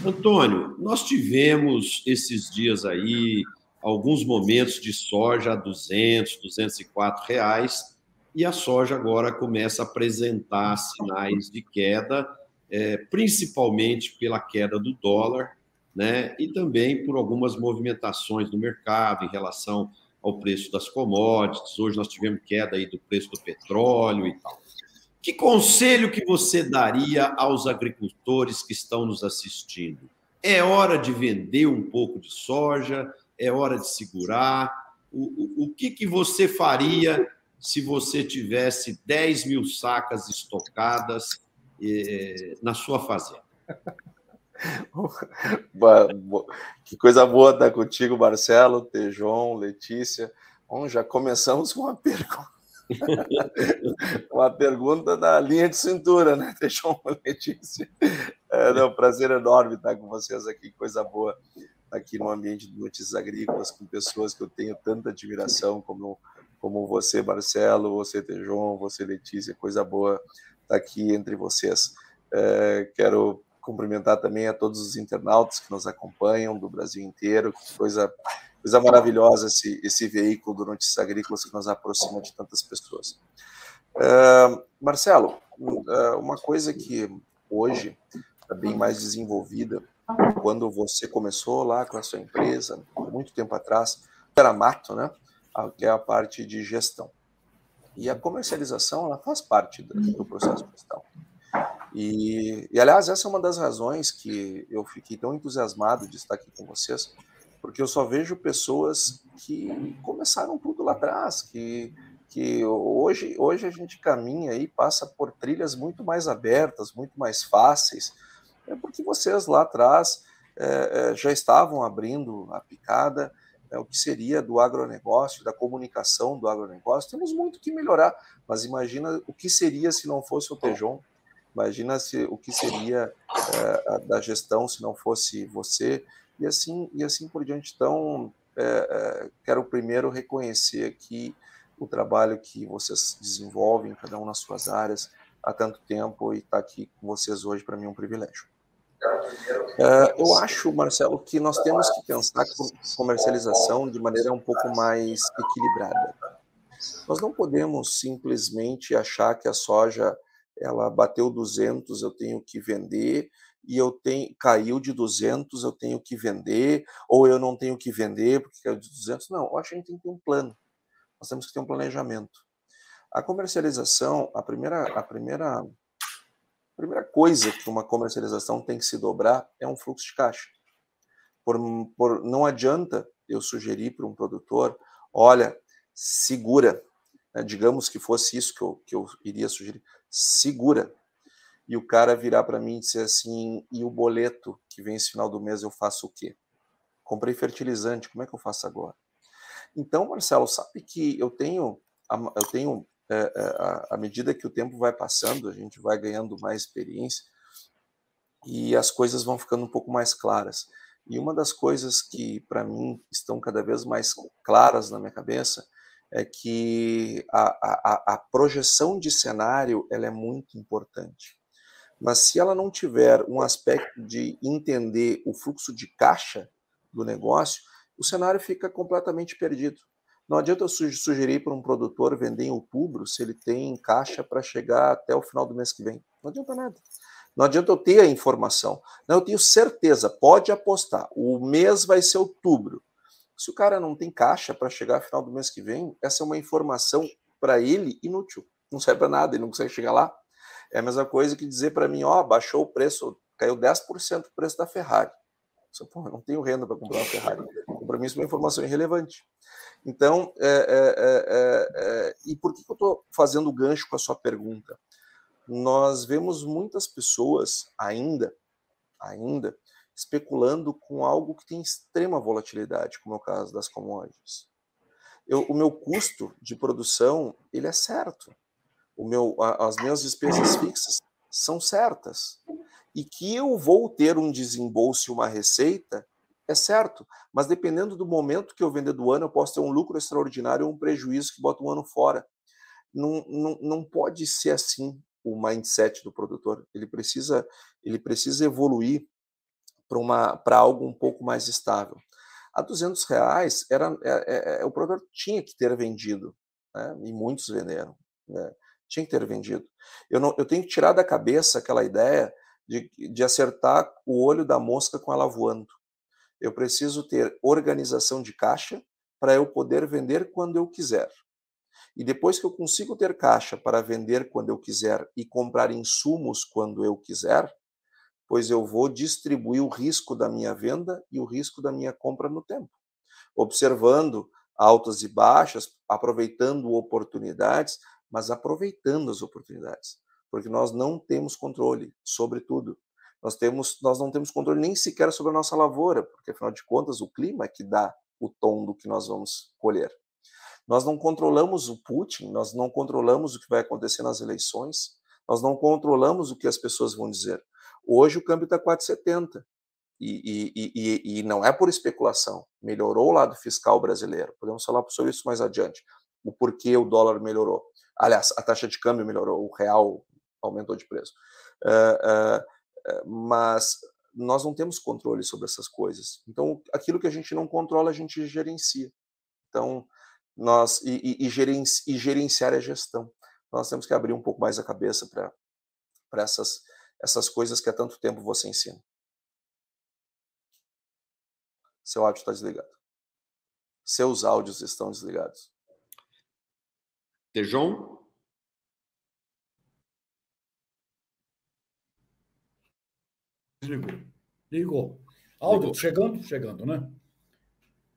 Antônio, nós tivemos esses dias aí alguns momentos de soja a 200, 204 reais, e a soja agora começa a apresentar sinais de queda, é, principalmente pela queda do dólar, né, e também por algumas movimentações no mercado em relação ao preço das commodities. Hoje nós tivemos queda aí do preço do petróleo e tal. Que conselho que você daria aos agricultores que estão nos assistindo? É hora de vender um pouco de soja? É hora de segurar? O, o, o que, que você faria se você tivesse 10 mil sacas estocadas eh, na sua fazenda? que coisa boa estar contigo, Marcelo, Tejon, Letícia. Bom, já começamos com uma pergunta Uma pergunta da linha de cintura, né? Deixou Letícia. É, um prazer enorme estar com vocês aqui, coisa boa, aqui no ambiente de notícias agrícolas, com pessoas que eu tenho tanta admiração, como, como você, Marcelo, você, Tejon, você, Letícia, coisa boa estar aqui entre vocês. É, quero cumprimentar também a todos os internautas que nos acompanham do Brasil inteiro, coisa coisa maravilhosa esse, esse veículo do Notícias Agrícolas que nos aproxima de tantas pessoas. Uh, Marcelo, uh, uma coisa que hoje está bem mais desenvolvida, quando você começou lá com a sua empresa, muito tempo atrás, era mato, né? Que é a parte de gestão. E a comercialização, ela faz parte do, processo de gestão. E, e, aliás, essa é uma das razões que eu fiquei tão entusiasmado de estar aqui com vocês, porque eu só vejo pessoas que começaram tudo lá atrás, que, que hoje, hoje a gente caminha e passa por trilhas muito mais abertas, muito mais fáceis, é porque vocês lá atrás é, já estavam abrindo a picada, é, o que seria do agronegócio, da comunicação do agronegócio. Temos muito que melhorar, mas imagina o que seria se não fosse o Tejon, imagina se, o que seria é, da gestão se não fosse você, e assim, e assim por diante. Então, é, é, quero primeiro reconhecer aqui o trabalho que vocês desenvolvem, cada um nas suas áreas, há tanto tempo, e estar tá aqui com vocês hoje, para mim, é um privilégio. É, eu acho, Marcelo, que nós temos que pensar comercialização de maneira um pouco mais equilibrada. Nós não podemos simplesmente achar que a soja ela bateu 200, eu tenho que vender, e eu tenho caiu de 200, eu tenho que vender, ou eu não tenho que vender porque caiu de 200. Não, eu acho que a gente tem que ter um plano. Nós temos que ter um planejamento. A comercialização, a primeira, a primeira, a primeira coisa que uma comercialização tem que se dobrar é um fluxo de caixa. Por, por, não adianta eu sugerir para um produtor, olha, segura, né, digamos que fosse isso que eu, que eu iria sugerir, segura, e o cara virar para mim e dizer assim: e o boleto que vem esse final do mês eu faço o quê? Comprei fertilizante, como é que eu faço agora? Então, Marcelo, sabe que eu tenho, eu tenho à medida que o tempo vai passando, a gente vai ganhando mais experiência e as coisas vão ficando um pouco mais claras. E uma das coisas que, para mim, estão cada vez mais claras na minha cabeça é que a, a, a projeção de cenário ela é muito importante. Mas se ela não tiver um aspecto de entender o fluxo de caixa do negócio, o cenário fica completamente perdido. Não adianta eu sugerir para um produtor vender em outubro se ele tem caixa para chegar até o final do mês que vem. Não adianta nada. Não adianta eu ter a informação. Não, eu tenho certeza, pode apostar. O mês vai ser outubro. Se o cara não tem caixa para chegar ao final do mês que vem, essa é uma informação para ele inútil. não serve para nada, ele não consegue chegar lá. É a mesma coisa que dizer para mim, ó, baixou o preço, caiu 10% o preço da Ferrari. Eu, não tenho renda para comprar uma Ferrari. Para mim isso é uma informação irrelevante. Então, é, é, é, e por que eu estou fazendo gancho com a sua pergunta? Nós vemos muitas pessoas ainda, ainda, especulando com algo que tem extrema volatilidade, como é o caso das commodities. Eu, o meu custo de produção ele é certo o meu, as minhas despesas fixas são certas. E que eu vou ter um desembolso e uma receita é certo, mas dependendo do momento que eu vender do ano, eu posso ter um lucro extraordinário ou um prejuízo que bota um ano fora. Não, não, não pode ser assim o mindset do produtor. Ele precisa, ele precisa evoluir para algo um pouco mais estável. A 200 reais, era, é, é, é, o produtor tinha que ter vendido, né? e muitos venderam. Né? Tinha que ter vendido. Eu, não, eu tenho que tirar da cabeça aquela ideia de, de acertar o olho da mosca com ela voando. Eu preciso ter organização de caixa para eu poder vender quando eu quiser. E depois que eu consigo ter caixa para vender quando eu quiser e comprar insumos quando eu quiser, pois eu vou distribuir o risco da minha venda e o risco da minha compra no tempo, observando altas e baixas, aproveitando oportunidades, mas aproveitando as oportunidades, porque nós não temos controle sobre tudo. Nós, temos, nós não temos controle nem sequer sobre a nossa lavoura, porque afinal de contas o clima é que dá o tom do que nós vamos colher. Nós não controlamos o Putin, nós não controlamos o que vai acontecer nas eleições, nós não controlamos o que as pessoas vão dizer. Hoje o câmbio está 4,70 e, e, e, e, não é por especulação. Melhorou o lado fiscal brasileiro. Podemos falar sobre isso mais adiante. O porquê o dólar melhorou. Aliás, a taxa de câmbio melhorou, o real aumentou de preço. Uh, uh, mas nós não temos controle sobre essas coisas. Então, aquilo que a gente não controla, a gente gerencia. Então, nós e, e, gerenci, e gerenciar a gestão. Nós temos que abrir um pouco mais a cabeça para essas, essas coisas que há tanto tempo você ensina. Seu áudio está desligado. Seus áudios estão desligados. Tejon? Ligou. Ligou. Aldo, chegando? Chegando, né?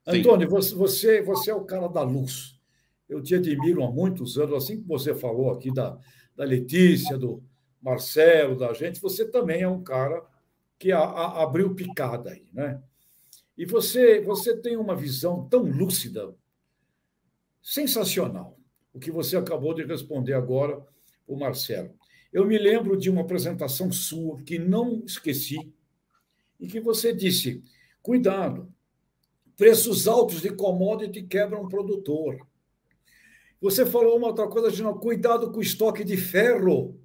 Sim. Antônio, você, você, você é o cara da luz. Eu te admiro há muitos anos, assim que você falou aqui da, da Letícia, do Marcelo, da gente, você também é um cara que a, a, abriu picada aí, né? E você, você tem uma visão tão lúcida, sensacional o que você acabou de responder agora, o Marcelo. Eu me lembro de uma apresentação sua que não esqueci, e que você disse: cuidado, preços altos de commodity quebram o produtor. Você falou uma outra coisa, de cuidado com o estoque de ferro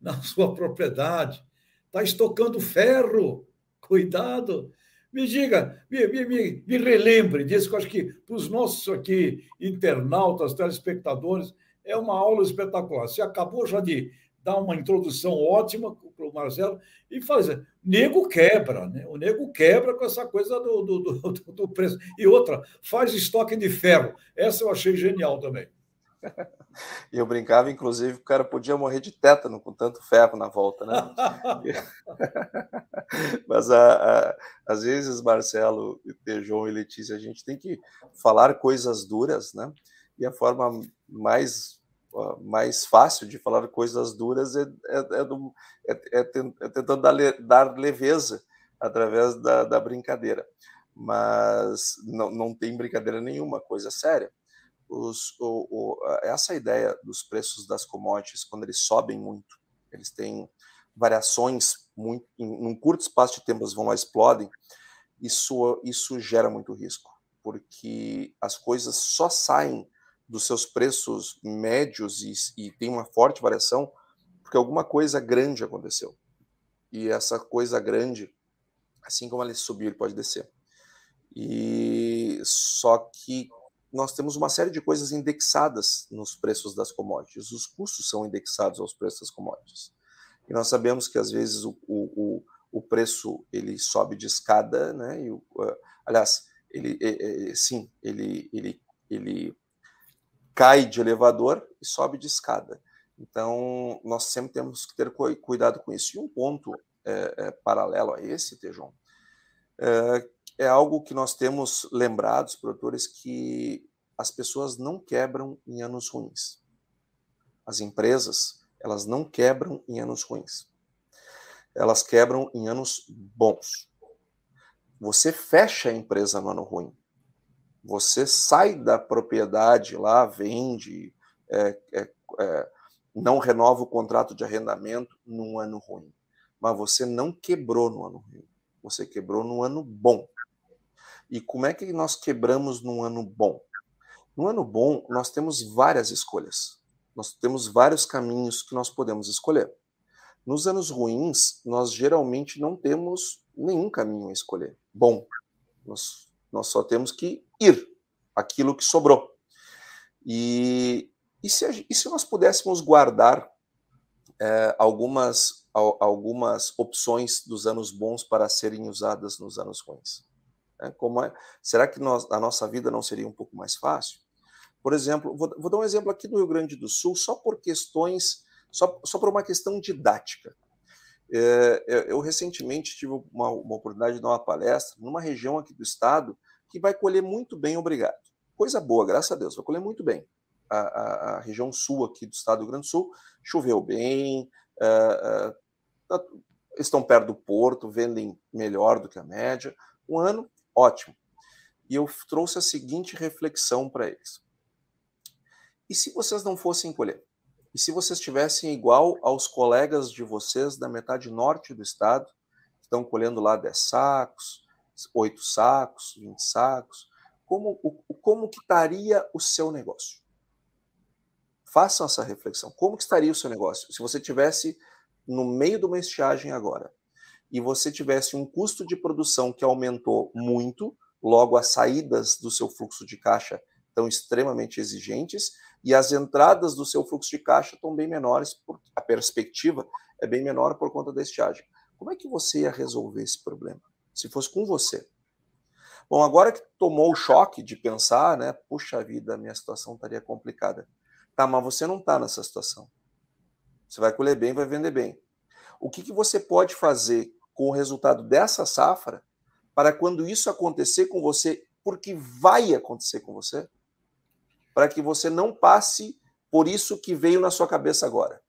na sua propriedade. Está estocando ferro, cuidado. Me diga, me, me, me, me relembre disso, que eu acho que para os nossos aqui internautas, telespectadores, é uma aula espetacular. Você acabou já de dar uma introdução ótima para o Marcelo e fazer. Nego quebra, né? O nego quebra com essa coisa do, do, do, do preço. E outra, faz estoque de ferro. Essa eu achei genial também. E eu brincava, inclusive, que o cara podia morrer de tétano com tanto ferro na volta, né? Mas a, a, às vezes, Marcelo, João e Letícia, a gente tem que falar coisas duras, né? E a forma mais mais fácil de falar coisas duras é, é, é, do, é, é, tentando dar, dar, leveza através da, da brincadeira. Mas não, não tem brincadeira nenhuma, coisa séria os, o, o, essa ideia dos preços das commodities, quando eles sobem muito, eles têm variações muito, em um curto espaço de tempo, eles vão lá explodem, isso, isso gera muito risco, porque as coisas só saem dos seus preços médios e, e tem uma forte variação porque alguma coisa grande aconteceu. E essa coisa grande, assim como ele subiu, ele pode descer. E só que nós temos uma série de coisas indexadas nos preços das commodities. Os custos são indexados aos preços das commodities. E nós sabemos que às vezes o, o, o preço ele sobe de escada, né? E, uh, aliás, ele, é, é, sim, ele, ele, ele cai de elevador e sobe de escada. Então, nós sempre temos que ter cuidado com isso. E um ponto é, é, paralelo a esse, Tejon, é, é algo que nós temos lembrado, os produtores, que as pessoas não quebram em anos ruins. As empresas, elas não quebram em anos ruins. Elas quebram em anos bons. Você fecha a empresa no ano ruim. Você sai da propriedade lá, vende, é, é, é, não renova o contrato de arrendamento num ano ruim. Mas você não quebrou no ano ruim. Você quebrou no ano bom. E como é que nós quebramos num ano bom? No ano bom, nós temos várias escolhas. Nós temos vários caminhos que nós podemos escolher. Nos anos ruins, nós geralmente não temos nenhum caminho a escolher. Bom, nós, nós só temos que ir aquilo que sobrou. E, e, se, e se nós pudéssemos guardar é, algumas, algumas opções dos anos bons para serem usadas nos anos ruins? É, como é, será que nós, a nossa vida não seria um pouco mais fácil? Por exemplo, vou, vou, dar um exemplo aqui do Rio Grande do Sul, só por questões, só, só por uma questão didática. É, eu, recentemente tive uma, uma, oportunidade de dar uma palestra numa região aqui do estado que vai colher muito bem, obrigado. Coisa boa, graças a Deus, vai colher muito bem. A, a, a região sul aqui do estado do Rio Grande do Sul choveu bem, é, é, tá, estão perto do porto, vendem melhor do que a média. Um ano ótimo. E eu trouxe a seguinte reflexão para eles. E se vocês não fossem colher? E se vocês estivessem igual aos colegas de vocês da metade norte do estado, que estão colhendo lá 10 sacos, 8 sacos, 20 sacos, como, como que estaria o seu negócio? Façam essa reflexão. Como que estaria o seu negócio? Se você tivesse no meio de uma estiagem agora e você tivesse um custo de produção que aumentou muito, logo as saídas do seu fluxo de caixa estão extremamente exigentes e as entradas do seu fluxo de caixa estão bem menores, porque a perspectiva é bem menor por conta da estiagem. Como é que você ia resolver esse problema? Se fosse com você. Bom, agora que tomou o choque de pensar, né? Puxa vida, minha situação estaria complicada. Tá, mas você não está nessa situação. Você vai colher bem, vai vender bem. O que, que você pode fazer com o resultado dessa safra para quando isso acontecer com você, porque vai acontecer com você, para que você não passe por isso que veio na sua cabeça agora.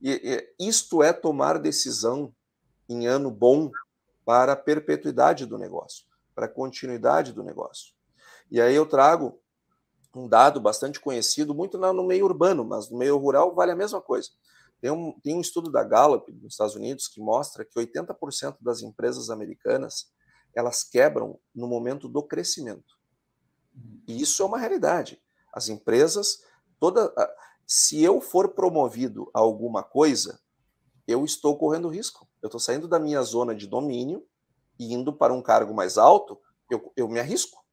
E, e, isto é tomar decisão em ano bom para a perpetuidade do negócio, para a continuidade do negócio. E aí eu trago um dado bastante conhecido, muito no meio urbano, mas no meio rural vale a mesma coisa. Tem um, tem um estudo da Gallup nos Estados Unidos que mostra que 80% das empresas americanas elas quebram no momento do crescimento. E isso é uma realidade. As empresas, toda, se eu for promovido a alguma coisa, eu estou correndo risco. Eu estou saindo da minha zona de domínio e indo para um cargo mais alto, eu, eu me arrisco.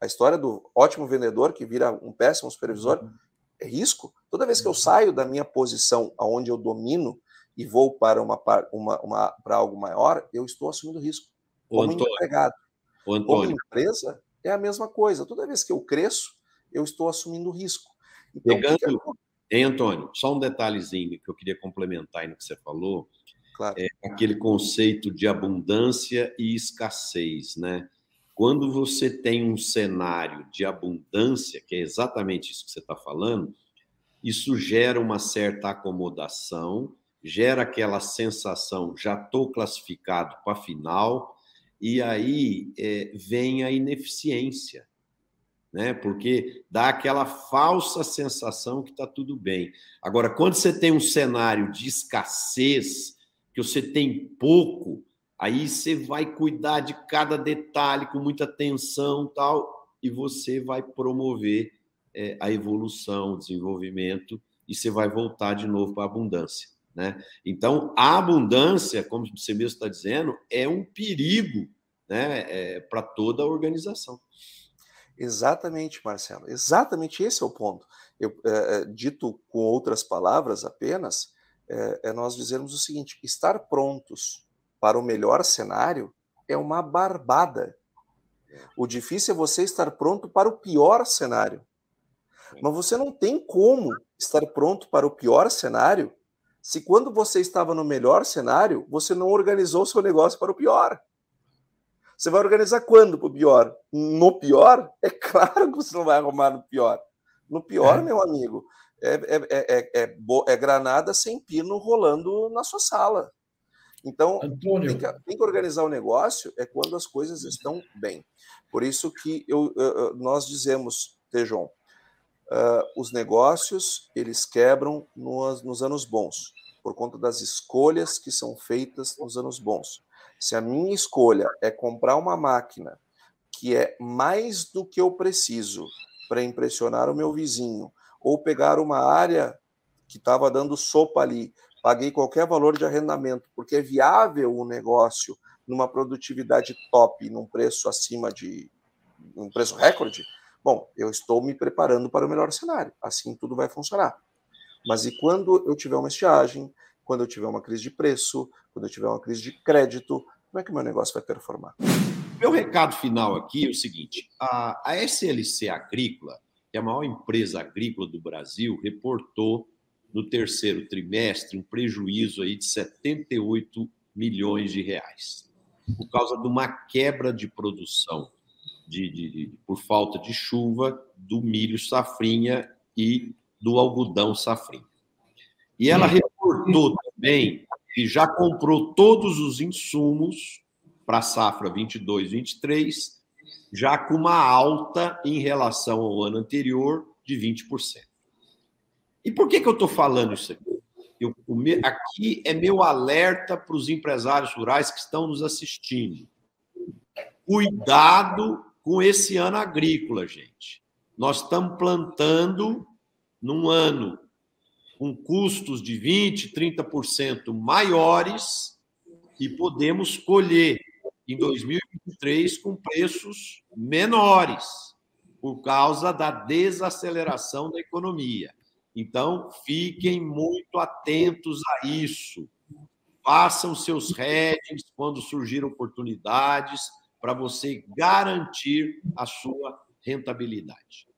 A história do ótimo vendedor que vira um péssimo supervisor uhum. é risco. Toda vez que eu uhum. saio da minha posição aonde eu domino e vou para uma, uma, uma para algo maior, eu estou assumindo risco. Como Antônio, empregado. Como empresa, é a mesma coisa. Toda vez que eu cresço, eu estou assumindo risco. Então, Pegando, que Hein, Antônio, só um detalhezinho que eu queria complementar aí no que você falou. Claro. É aquele conceito de abundância e escassez, né? Quando você tem um cenário de abundância, que é exatamente isso que você está falando, isso gera uma certa acomodação, gera aquela sensação, já estou classificado para a final, e aí é, vem a ineficiência, né? Porque dá aquela falsa sensação que está tudo bem. Agora, quando você tem um cenário de escassez, que você tem pouco, aí você vai cuidar de cada detalhe com muita atenção, tal, e você vai promover é, a evolução, o desenvolvimento, e você vai voltar de novo para a abundância. Né? Então, a abundância, como você mesmo está dizendo, é um perigo né, é, para toda a organização. Exatamente, Marcelo. Exatamente esse é o ponto. Eu, é, dito com outras palavras apenas, é, é nós dizermos o seguinte: estar prontos para o melhor cenário é uma barbada. O difícil é você estar pronto para o pior cenário. Mas você não tem como estar pronto para o pior cenário se quando você estava no melhor cenário, você não organizou o seu negócio para o pior. Você vai organizar quando para o pior? No pior? É claro que você não vai arrumar no pior. No pior, é. meu amigo, é, é, é, é, é granada sem pino rolando na sua sala. Então, tem que, tem que, organizar o negócio é quando as coisas estão bem. Por isso que eu, eu nós dizemos, Tejon, uh, os negócios eles quebram nos, nos anos bons, por conta das escolhas que são feitas nos anos bons. Se a minha escolha é comprar uma máquina que é mais do que eu preciso para impressionar o meu vizinho, ou pegar uma área que estava dando sopa ali paguei qualquer valor de arrendamento, porque é viável o negócio numa produtividade top, num preço acima de um preço recorde, bom, eu estou me preparando para o melhor cenário. Assim tudo vai funcionar. Mas e quando eu tiver uma estiagem, quando eu tiver uma crise de preço, quando eu tiver uma crise de crédito, como é que o meu negócio vai performar? Meu recado final aqui é o seguinte: a, a SLC Agrícola, que é a maior empresa agrícola do Brasil, reportou no terceiro trimestre um prejuízo aí de 78 milhões de reais, por causa de uma quebra de produção de, de, de, por falta de chuva do milho safrinha e do algodão safrinha. E ela reportou também que já comprou todos os insumos para a safra 22, 23, já com uma alta em relação ao ano anterior de 20%. E por que, que eu estou falando isso aqui? Eu, aqui é meu alerta para os empresários rurais que estão nos assistindo. Cuidado com esse ano agrícola, gente. Nós estamos plantando num ano com custos de 20%, 30% maiores e podemos colher em 2023 com preços menores por causa da desaceleração da economia. Então, fiquem muito atentos a isso. Façam seus hedges quando surgir oportunidades para você garantir a sua rentabilidade.